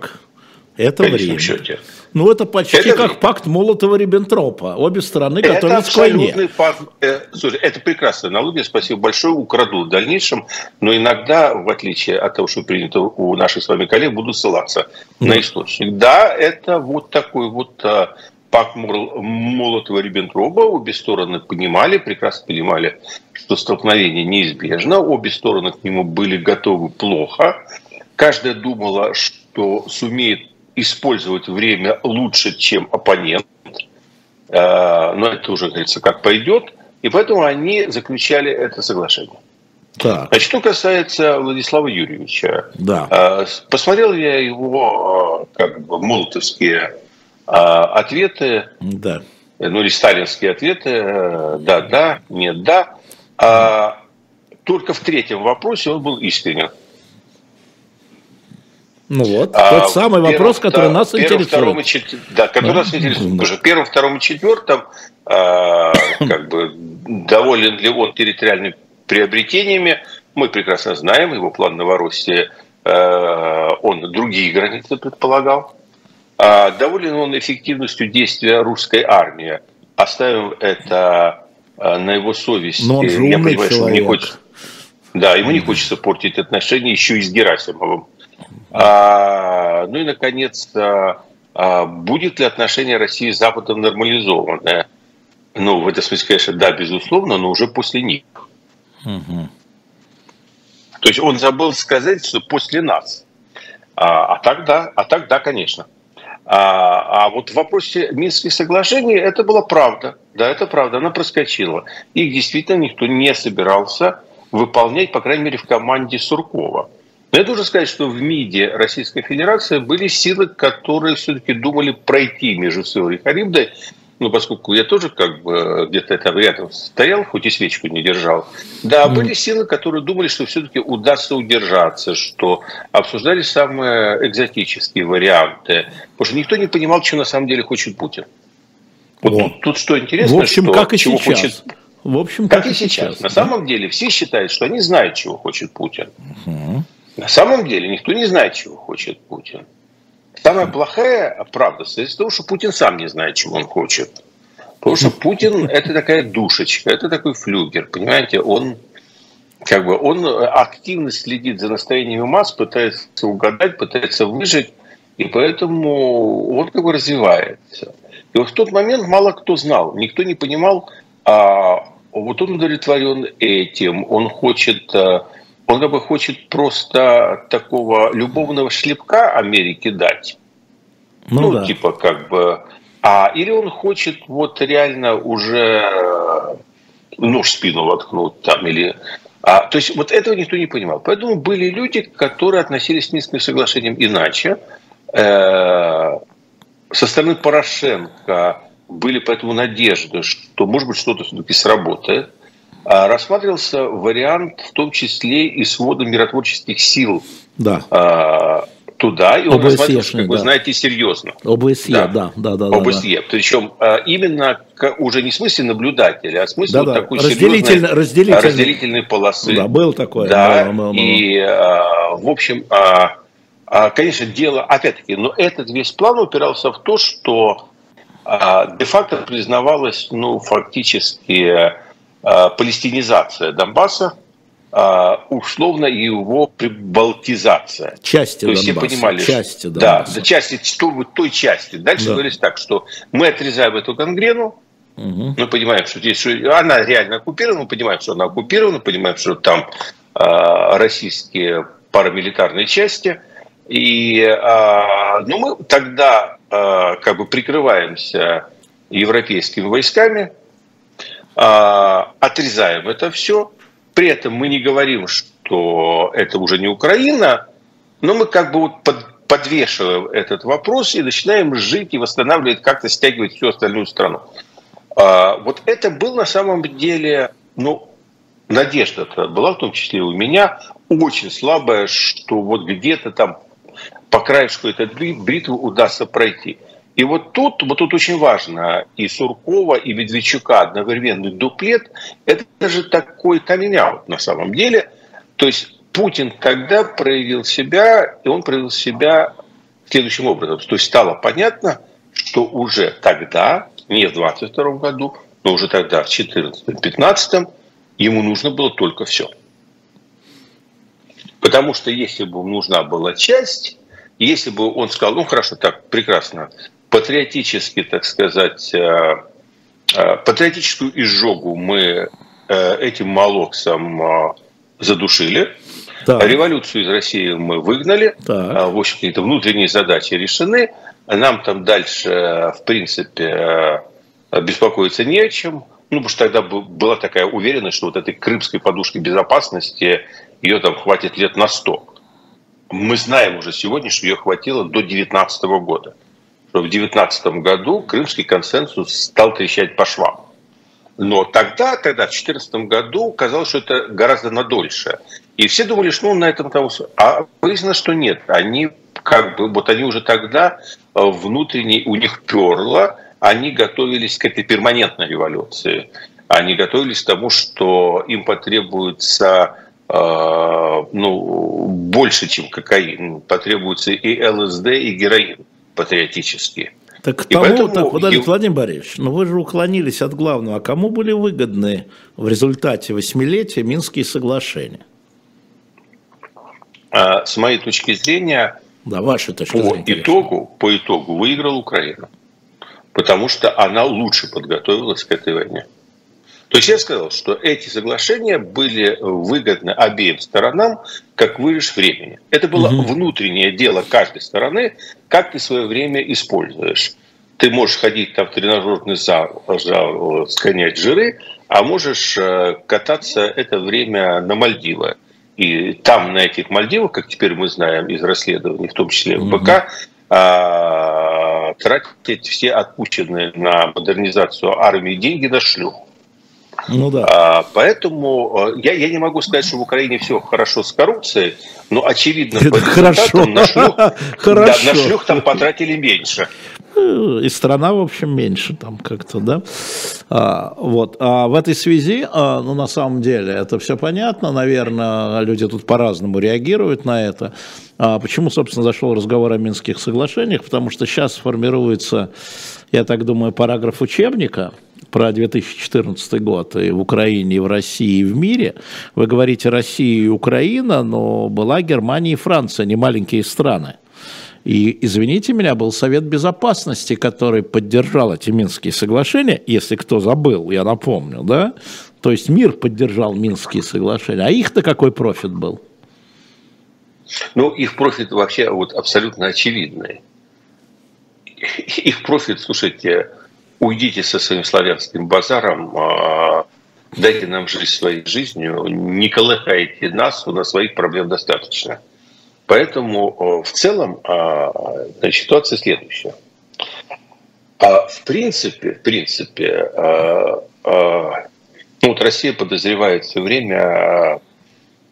Это время. Счете. Ну, это почти это как пакт Молотова-Риббентропа. Обе стороны готовятся к войне. Пакт, э, слушай, это прекрасная аналогия, спасибо большое, украдут в дальнейшем, но иногда, в отличие от того, что принято у наших с вами коллег, будут ссылаться mm. на источник. Да, это вот такой вот э, пакт Молотова-Риббентропа. Обе стороны понимали, прекрасно понимали, что столкновение неизбежно. Обе стороны к нему были готовы плохо. Каждая думала, что сумеет использовать время лучше, чем оппонент. Э, но это уже, говорится, как пойдет. И поэтому они заключали это соглашение. Так. Значит, что касается Владислава Юрьевича, да. Э, посмотрел я его э, как бы молотовские ответы, да. ну или сталинские ответы, да, да, нет, да. А только в третьем вопросе он был искренен. Ну вот, а, тот самый первым, вопрос, который да, нас первым, интересует. и чет... Да, который да? нас интересует. Да. Первым, втором и четвертом а, (coughs) как бы доволен ли он территориальными приобретениями, мы прекрасно знаем, его план Новороссии, а, он другие границы предполагал. А, доволен он эффективностью действия русской армии. Оставим это а, на его совести. Но он же умный Я понимаю, человек. что не хочет Да, ему не хочется портить отношения еще и с Герасимовым. А, ну и, наконец, а, будет ли отношение России с Западом нормализованное? Ну, в этом смысле, конечно, да, безусловно, но уже после них. Угу. То есть он забыл сказать, что после нас. А, а так да, а так да, конечно. А, а вот в вопросе Минских соглашений это была правда. Да, это правда, она проскочила. Их действительно никто не собирался выполнять, по крайней мере, в команде Суркова. Но я должен сказать, что в МИДе Российской Федерации были силы, которые все-таки думали пройти между Силой и Харибдой ну, поскольку я тоже как бы где-то там рядом стоял, хоть и свечку не держал, да, mm. были силы, которые думали, что все-таки удастся удержаться, что обсуждали самые экзотические варианты, потому что никто не понимал, что на самом деле хочет Путин. Вот тут, тут что интересно, в общем, что, как и чего сейчас. хочет в общем, как, как и сейчас. сейчас. На да? самом деле все считают, что они знают, чего хочет Путин. Угу. На самом деле никто не знает, чего хочет Путин. Самая плохая правда состоит в том, что Путин сам не знает, чего он хочет. Потому что Путин – это такая душечка, это такой флюгер, понимаете, он как бы он активно следит за настроениями масс, пытается угадать, пытается выжить, и поэтому он как бы развивается. И вот в тот момент мало кто знал, никто не понимал, а вот он удовлетворен этим, он хочет а, он как бы хочет просто такого любовного шлепка Америке дать. Ну, ну да. типа как бы... А, или он хочет вот реально уже нож в спину воткнуть там или... А, то есть вот этого никто не понимал. Поэтому были люди, которые относились к Минским соглашениям иначе. Э, со стороны Порошенко были поэтому надежды, что может быть что-то все-таки сработает. А, рассматривался вариант в том числе и свода миротворческих сил да. А, туда, и он ОБСЕ, рассматривался, как да. вы знаете, серьезно. ОБСЕ, да, да, да. да ОБСЕ, да. причем а, именно уже не в смысле наблюдателя, а в смысле да, вот да. такой Разделитель, разделительной, разделительной полосы. Да, был такой. Да, да, да, да. и, в общем, конечно, дело, опять-таки, но этот весь план упирался в то, что де-факто признавалось, ну, фактически палестинизация Донбасса, э, условно его прибалтизация. Части То есть Донбасса. все понимали, части Донбасса. да, части той, той части. Дальше да. говорилось так, что мы отрезаем эту гангрену, угу. мы понимаем, что здесь что она реально оккупирована, мы понимаем, что она оккупирована, понимаем, что там э, российские парамилитарные части, и э, ну, мы тогда э, как бы прикрываемся европейскими войсками, отрезаем это все. При этом мы не говорим, что это уже не Украина, но мы как бы вот под, подвешиваем этот вопрос и начинаем жить и восстанавливать, как-то стягивать всю остальную страну. А, вот это был на самом деле, ну, надежда была в том числе у меня очень слабая, что вот где-то там по краешку этой бритвы удастся пройти. И вот тут, вот тут очень важно, и Суркова, и Медведчука одновременный дуплет, это же такой камень на самом деле. То есть Путин тогда проявил себя, и он проявил себя следующим образом. То есть стало понятно, что уже тогда, не в 22 году, но уже тогда, в 14-15, ему нужно было только все. Потому что если бы нужна была часть, если бы он сказал, ну хорошо, так, прекрасно, патриотически, так сказать, э, э, патриотическую изжогу мы э, этим молоксом задушили. Так. Революцию из России мы выгнали. Так. В общем, какие-то внутренние задачи решены. Нам там дальше, в принципе, беспокоиться не о чем. Ну, потому что тогда была такая уверенность, что вот этой крымской подушки безопасности ее там хватит лет на сто. Мы знаем уже сегодня, что ее хватило до 2019 года что в 2019 году крымский консенсус стал трещать по швам. Но тогда, тогда, в 2014 году, казалось, что это гораздо надольше. И все думали, что ну, на этом там... А выяснилось, что нет. Они как бы, вот они уже тогда э, внутренне у них перло, они готовились к этой перманентной революции. Они готовились к тому, что им потребуется э, ну, больше, чем кокаин. Потребуется и ЛСД, и героин патриотические. Так к тому, поэтому, так, Владимир, Владимир Борисович, ну вы же уклонились от главного. А кому были выгодны в результате восьмилетия Минские соглашения? а, с моей точки зрения, да, ваша точка по зрения, итогу, по итогу выиграла Украина. Потому что она лучше подготовилась к этой войне. То есть я сказал, что эти соглашения были выгодны обеим сторонам, как выигрыш времени. Это было угу. внутреннее дело каждой стороны, как ты свое время используешь. Ты можешь ходить там в тренажерный зал, зал сгонять жиры, а можешь э, кататься это время на Мальдивы. И там, на этих Мальдивах, как теперь мы знаем из расследований, в том числе в БК, а, тратить все отпущенные на модернизацию армии деньги на шлюх. Ну да. А, поэтому э, я, я не могу сказать, что в Украине все хорошо с коррупцией, но очевидно, Это по хорошо. на шлюх, (laughs) хорошо. Да, на шлюх там потратили меньше. И страна, в общем, меньше там как-то, да. А, вот. А в этой связи, а, ну, на самом деле, это все понятно, наверное, люди тут по-разному реагируют на это. А почему, собственно, зашел разговор о Минских соглашениях? Потому что сейчас формируется, я так думаю, параграф учебника, про 2014 год и в Украине, и в России, и в мире. Вы говорите Россия и Украина, но была Германия и Франция, не маленькие страны. И, извините меня, был Совет Безопасности, который поддержал эти Минские соглашения, если кто забыл, я напомню, да? То есть мир поддержал Минские соглашения. А их-то какой профит был? Ну, их профит вообще вот абсолютно очевидный. (laughs) Их профит, слушайте, уйдите со своим славянским базаром, а, дайте нам жить своей жизнью, не колыхайте нас, у нас своих проблем достаточно. Поэтому в целом а, значит, ситуация следующая. А в принципе, в принципе, ну, вот Россия подозревает все время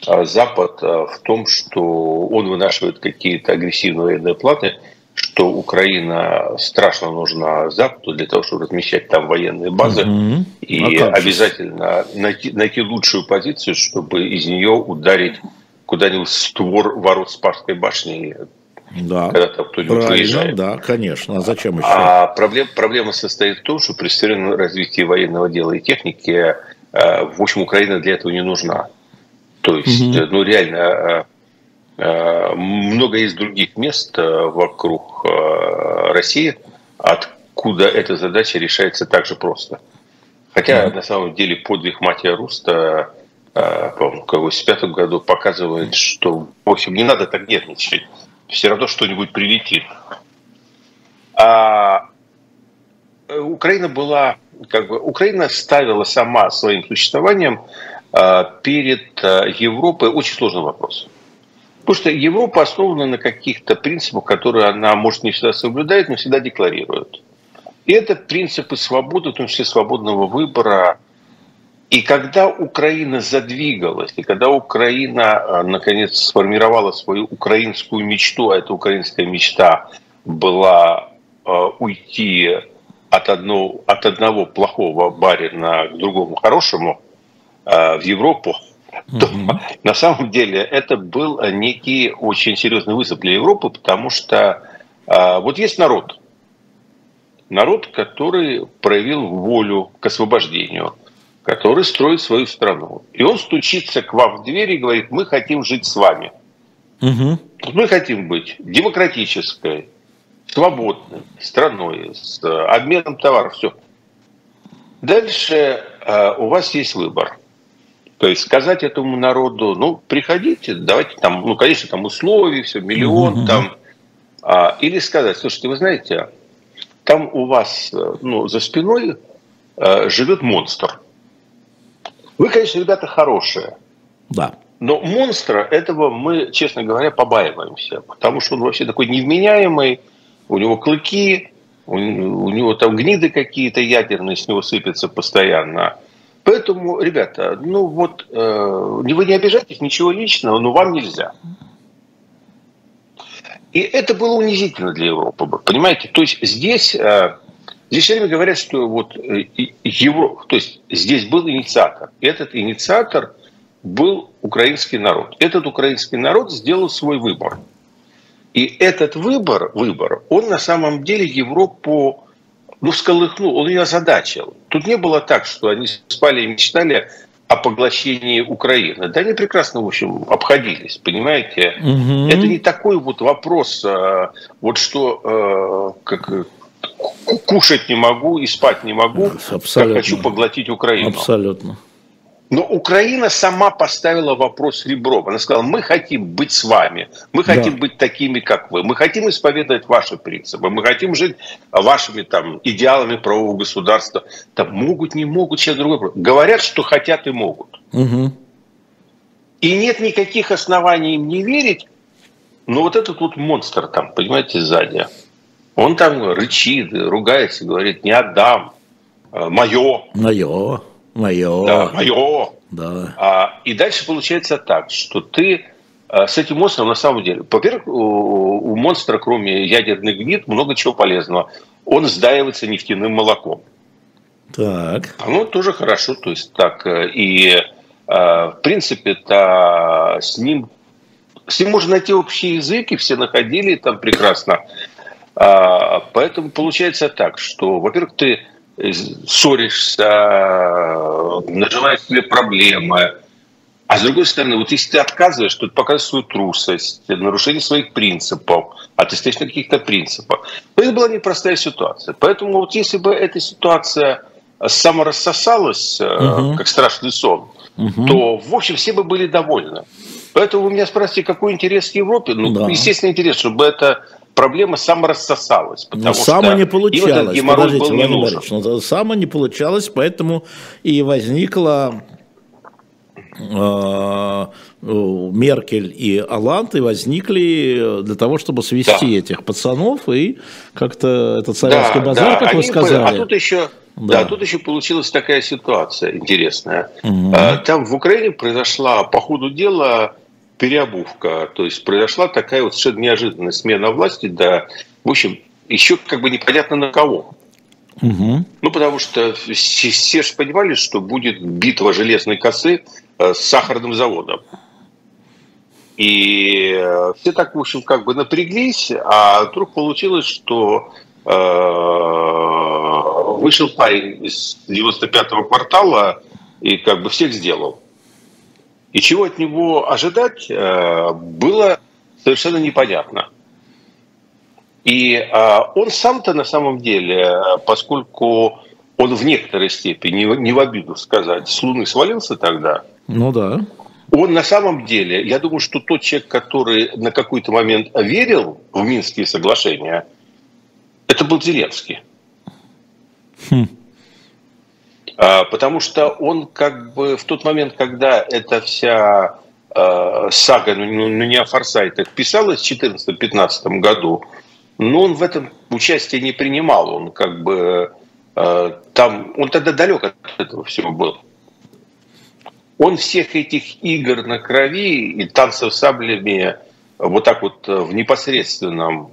Запад в том, что он вынашивает какие-то агрессивные военные планы, что Украина страшно нужна Западу для того, чтобы размещать там военные базы, угу. и а обязательно найти, найти лучшую позицию, чтобы из нее ударить куда-нибудь створ ворот Спасской башни, да, когда там кто-нибудь выезжает. Да, конечно. А зачем еще? А проблем, проблема состоит в том, что при современном развитии военного дела и техники, э, в общем, Украина для этого не нужна. То есть, угу. ну реально, э, много есть других мест вокруг России, откуда эта задача решается так же просто. Хотя, угу. на самом деле, подвиг Матия Руста Э, по-моему, в 85 году показывает, что, в общем, не надо так нервничать. Все равно что-нибудь прилетит. А э, Украина была, как бы, Украина ставила сама своим существованием э, перед Европой очень сложный вопрос. Потому что Европа основана на каких-то принципах, которые она, может, не всегда соблюдает, но всегда декларирует. И это принципы свободы, в том числе свободного выбора, и когда Украина задвигалась, и когда Украина э, наконец сформировала свою украинскую мечту, а эта украинская мечта была э, уйти от одного, от одного плохого барина к другому хорошему э, в Европу, то mm-hmm. на самом деле это был некий очень серьезный вызов для Европы, потому что вот есть народ, народ, который проявил волю к освобождению – который строит свою страну. И он стучится к вам в дверь и говорит, мы хотим жить с вами. Угу. Мы хотим быть демократической, свободной страной, с обменом товаров, все. Дальше э, у вас есть выбор. То есть сказать этому народу, ну, приходите, давайте там, ну, конечно, там условия, все, миллион угу. там. А, или сказать, слушайте, вы знаете, там у вас, ну, за спиной э, живет монстр. Вы, конечно, ребята хорошие. Да. Но монстра этого мы, честно говоря, побаиваемся. Потому что он вообще такой невменяемый, у него клыки, у, у него там гниды какие-то ядерные с него сыпятся постоянно. Поэтому, ребята, ну вот, э, вы не обижайтесь, ничего личного, но вам нельзя. И это было унизительно для Европы, понимаете? То есть здесь э, Здесь все время говорят, что вот э, его, то есть здесь был инициатор. Этот инициатор был украинский народ. Этот украинский народ сделал свой выбор. И этот выбор, выбор, он на самом деле Европу ну, всколыхнул, он ее озадачил. Тут не было так, что они спали и мечтали о поглощении Украины. Да они прекрасно, в общем, обходились, понимаете? Мгм. Это не такой вот вопрос, а, вот что э, как э, ку- кушать не могу и спать не могу, как Абсолютно. хочу поглотить Украину. Абсолютно. Но Украина сама поставила вопрос ребром. Она сказала, мы хотим быть с вами, мы Да. хотим быть такими, как вы, мы хотим исповедовать ваши принципы, мы хотим жить вашими там, идеалами правового государства. Там могут, не могут, сейчас другой вопрос. Говорят, что хотят и могут. Мгм. И нет никаких оснований им не верить, но вот этот вот монстр там, понимаете, сзади, он там рычит, ругается, говорит, не отдам, мое, Мое. Мое. да, мое. Да. А, и дальше получается так, что ты а, с этим монстром на самом деле, во-первых, у, у монстра, кроме ядерных гнид, много чего полезного. Он сдаивается нефтяным молоком. Так. Оно тоже хорошо, то есть так. э, И, э, в принципе-то, с ним, с ним можно найти общий язык, и все находили там прекрасно. А, Поэтому получается так, что, во-первых, ты ссоришься, наживаешь себе проблемы, а с другой стороны, вот если ты отказываешь, то ты показываешь свою трусость, нарушение своих принципов, а ты стоишь на каких-то принципах. Но это была непростая ситуация. Поэтому вот если бы эта ситуация саморассосалась, Мгм. как страшный сон, Мгм. то, в общем, все бы были довольны. Поэтому вы меня спросите, какой интерес к Европе? Ну, Да. естественно, интерес, чтобы эта проблема саморассосалась. Потому само что не получалось. геморрой Подождите, был не нужен. Ну, само не получалось, поэтому и возникла э, Меркель и Алант и возникли для того, чтобы свести Да. этих пацанов и как-то этот советский базар, как вы они сказали. А тут еще, Да. да. тут еще получилась такая ситуация интересная. А, Там в Украине произошла по ходу дела переобувка. То есть произошла такая вот совершенно неожиданная смена власти, да, в общем, еще как бы непонятно на кого. Мгм. Ну, потому что все, все же понимали, что будет битва железной косы э, с сахарным заводом. И э, все так, в общем, как бы напряглись, а вдруг получилось, что э, вышел парень из 95-го квартала и как бы всех сделал. И чего от него ожидать, э, было совершенно непонятно. И э, он сам-то на самом деле, э, поскольку он в некоторой степени, не в- не в обиду сказать, с Луны свалился тогда, Ну да. он на самом деле, я думаю, что тот человек, который на какой-то момент верил в Минские соглашения, это был Зеленский. Хм. А, Потому что он как бы в тот момент, когда эта вся э, сага, ну, ну, ну, не о форсайтах, писалась в 2014-2015 году, но он в этом участие не принимал. Он как бы э, там, он тогда далек от этого всего был. Он всех этих игр на крови и танцев саблями вот так вот э, в непосредственном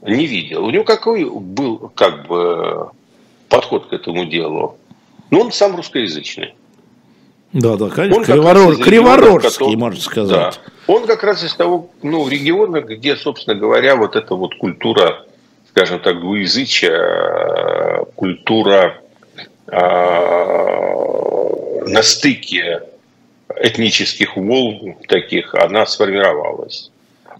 не видел. У него какой был как бы подход к этому делу? Ну, он сам русскоязычный. Да, да, конечно. Он Криворож- Криворожский, который- можно сказать. Да. Он как раз из того ну, региона, где, собственно говоря, вот эта вот культура, скажем так, двуязычия, культура э, на стыке этнических волн таких, она сформировалась.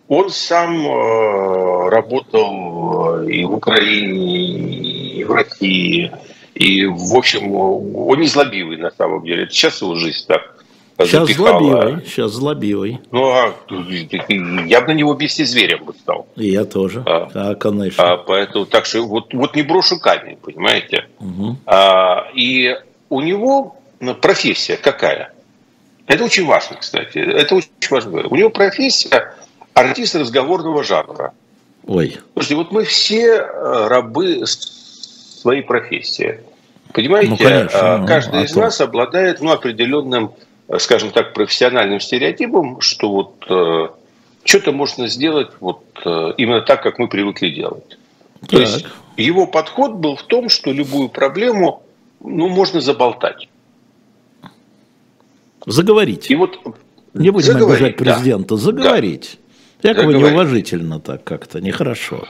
Он сам э, работал и в Украине, и в России, и, в общем, он не злобивый на самом деле. Это Сейчас его жизнь так Сейчас запихала. злобивый, сейчас злобивый. Ну, а я бы на него вместе зверем бы стал. И я тоже. А. А, конечно. А, поэтому так что вот, вот не брошу камень, понимаете? Мгм. А, и у него ну, профессия какая? Это очень важно, кстати. Это очень важно. У него профессия артист разговорного жанра. Ой. Слушайте, вот мы все э, рабы своей профессии. Понимаете, Ну, конечно, Э, ну, каждый а из то. нас обладает ну, определенным, э, скажем так, профессиональным стереотипом, что вот э, что-то можно сделать вот э, именно так, как мы привыкли делать. То Так. есть его подход был в том, что любую проблему ну, можно заболтать. Заговорить. И вот Не будем заговорить, обижать да. президента. Заговорить. Якобы Заговорить. неуважительно так как-то, нехорошо.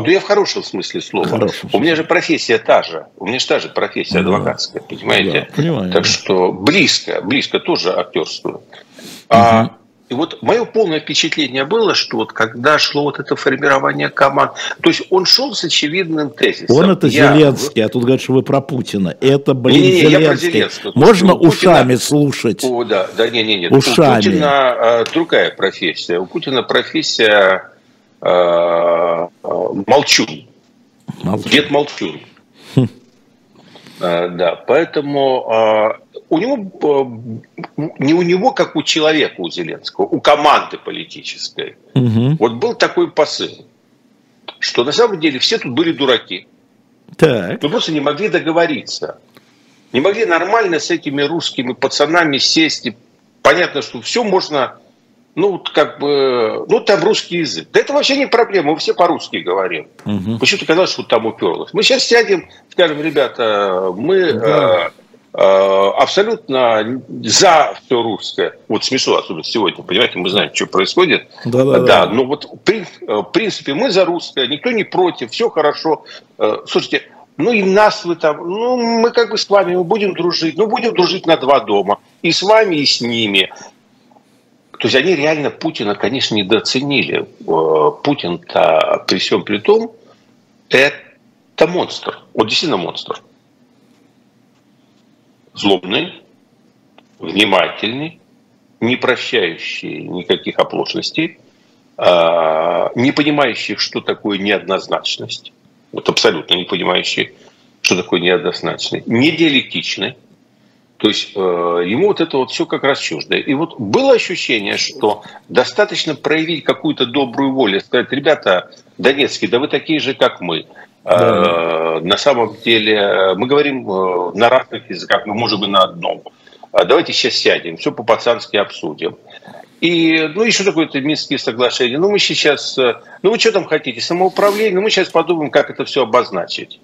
Да я в хорошем смысле слова. Хорошем У меня же профессия та же. У меня же та же профессия да. адвокатская, понимаете? Да, понимаю. Так что близко, близко тоже актерствую. Угу. А, и вот мое полное впечатление было, что вот когда шло вот это формирование команд, то есть он шел с очевидным тезисом. Он это я... Зеленский, а тут говорят, что вы про Путина. Это, блин, не, не, Зеленский. Я про Зеленского. Можно у ушами Путина... слушать? О, да, да, не, не, не. Ушами. У Путина а, другая профессия. У Путина профессия а, а, молчун. молчун. Дед молчун. Хм. А, да, поэтому у него не у него, как у человека, у Зеленского, у команды политической. Угу. Вот был такой посыл, что на самом деле все тут были дураки. Так. Мы просто не могли договориться. Не могли нормально с этими русскими пацанами сесть. И понятно, что все можно, ну, как бы, ну, там русский язык. Да это вообще не проблема, мы все по-русски говорим. Угу. Почему-то казалось, что там уперлось. Мы сейчас сядем, скажем, ребята, мы... Да. Э, Э, абсолютно за все русское. Вот смешно, особенно сегодня, понимаете, мы знаем, что происходит. Да, да, да. да но вот э, в принципе мы за русское, никто не против, все хорошо. Э, слушайте, ну и нас вы там, ну мы как бы с вами, мы будем дружить, ну будем дружить на два дома. И с вами, и с ними. То есть они реально Путина, конечно, недооценили. Путин-то при всем при том, это монстр. Вот действительно монстр злобный, внимательный, не прощающий никаких оплошностей, а, не понимающий, что такое неоднозначность, вот абсолютно не понимающий, что такое неоднозначность, не диалектичный, то есть э, ему вот это вот все как раз чуждо. И вот было ощущение, что достаточно проявить какую-то добрую волю, сказать, ребята, Донецкие, да вы такие же, как мы. Да. Э, на самом деле мы говорим э, на разных языках, мы можем и на одном. А давайте сейчас сядем, все по-пацански обсудим. И, ну, еще такое-то Минские соглашения. Ну, мы сейчас, э, ну, вы что там хотите, самоуправление? Ну, мы сейчас подумаем, как это все обозначить.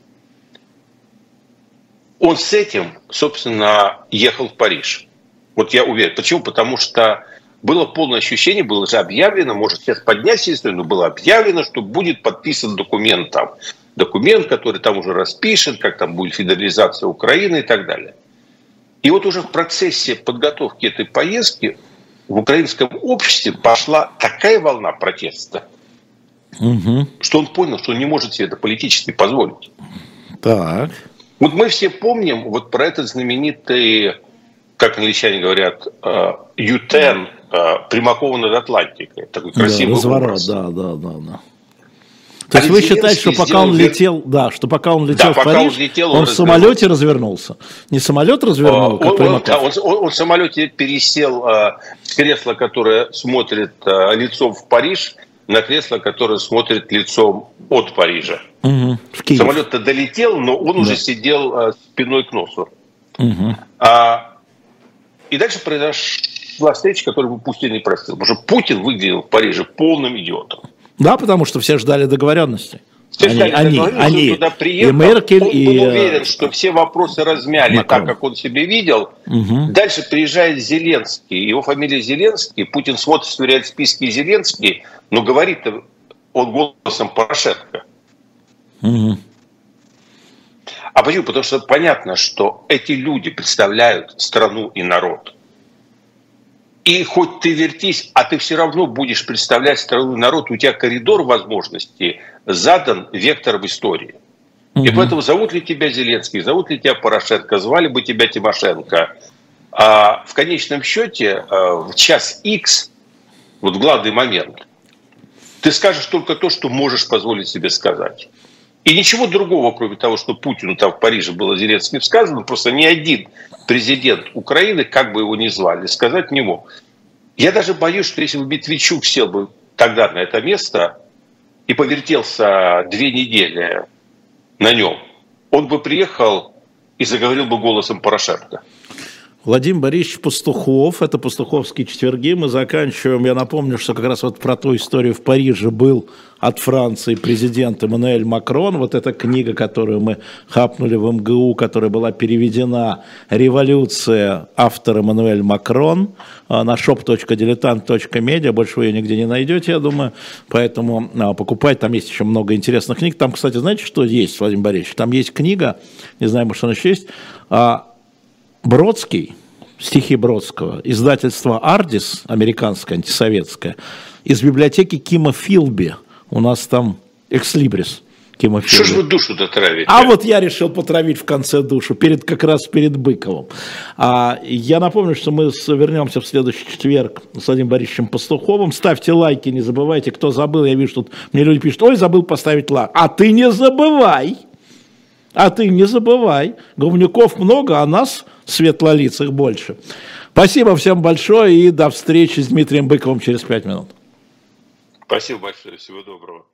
Он с этим, собственно, ехал в Париж. Вот я уверен. Почему? Потому что было полное ощущение, было же объявлено, может сейчас поднять историю, но было объявлено, что будет подписан документ там документ, который там уже распишет, как там будет федерализация Украины и так далее. И вот уже в процессе подготовки этой поездки в украинском обществе пошла такая волна протеста, угу. что он понял, что он не может себе это политически позволить. Так. Вот мы все помним вот про этот знаменитый, как англичане говорят, U-10, э, э, прямакова над Атлантикой. Такой красивый да, разворот, образ. да, да, да, да. То есть вы считаете, что пока он летел, да, что пока он летел да, в Париж, он, летел, он, он в самолете развернулся? Не самолет развернул, как он, он, да, он, он, он в самолете пересел э, с кресла, которое смотрит э, лицом в Париж, на кресло, которое смотрит лицом от Парижа. Угу, Самолет-то долетел, но он да. уже сидел э, спиной к носу. Угу. А, и дальше произошла встреча, которую Путин не простил. Потому что Путин выглядел в Париже полным идиотом. Да, потому что все ждали договоренности. Они, они, они, туда приехал, и Меркель, он и... был уверен, что все вопросы размяли Макрон. так, как он себе видел. Угу. Дальше приезжает Зеленский, его фамилия Зеленский, Путин смотрит, сверяет списки Зеленский, но говорит он голосом Порошенко. Угу. А почему? Потому что понятно, что эти люди представляют страну и народ. И хоть ты вертись, а ты все равно будешь представлять страну народ, у тебя коридор возможностей задан вектором истории. Угу. И поэтому зовут ли тебя Зеленский, зовут ли тебя Порошенко, звали бы тебя Тимошенко. А в конечном счете а, в час X, вот в главный момент, ты скажешь только то, что можешь позволить себе сказать. И ничего другого, кроме того, что Путину там в Париже было Зеленским сказано, просто ни один президент Украины, как бы его ни звали, сказать не мог. Я даже боюсь, что если бы Медведчук сел бы тогда на это место и повертелся две недели на нем, он бы приехал и заговорил бы голосом Порошенко. Владимир Борисович Пастухов, это Пастуховские четверги, мы заканчиваем, я напомню, что как раз вот про ту историю в Париже был от Франции президент Эммануэль Макрон, вот эта книга, которую мы хапнули в МГУ, которая была переведена «Революция», автор Эммануэль Макрон, а, на shop.diletant.media, больше вы ее нигде не найдете, я думаю, поэтому а, покупать, там есть еще много интересных книг, там, кстати, знаете, что есть, Владимир Борисович, там есть книга, не знаю, может, она еще есть, а, Бродский, стихи Бродского, издательство «Ардис», американское, антисоветское, из библиотеки Кима Филби. У нас там «Экслибрис». Филби. Что же вы душу-то травите? А вот я решил потравить в конце душу, перед, как раз перед Быковым. А, я напомню, что мы вернемся в следующий четверг с Владимиром Борисовичем Пастуховым. Ставьте лайки, не забывайте, кто забыл. Я вижу, тут мне люди пишут, ой, забыл поставить лайк. А ты не забывай! А ты не забывай, говнюков много, а нас, светлолицых, больше. Спасибо всем большое и до встречи с Дмитрием Быковым через пять минут. Спасибо большое, всего доброго.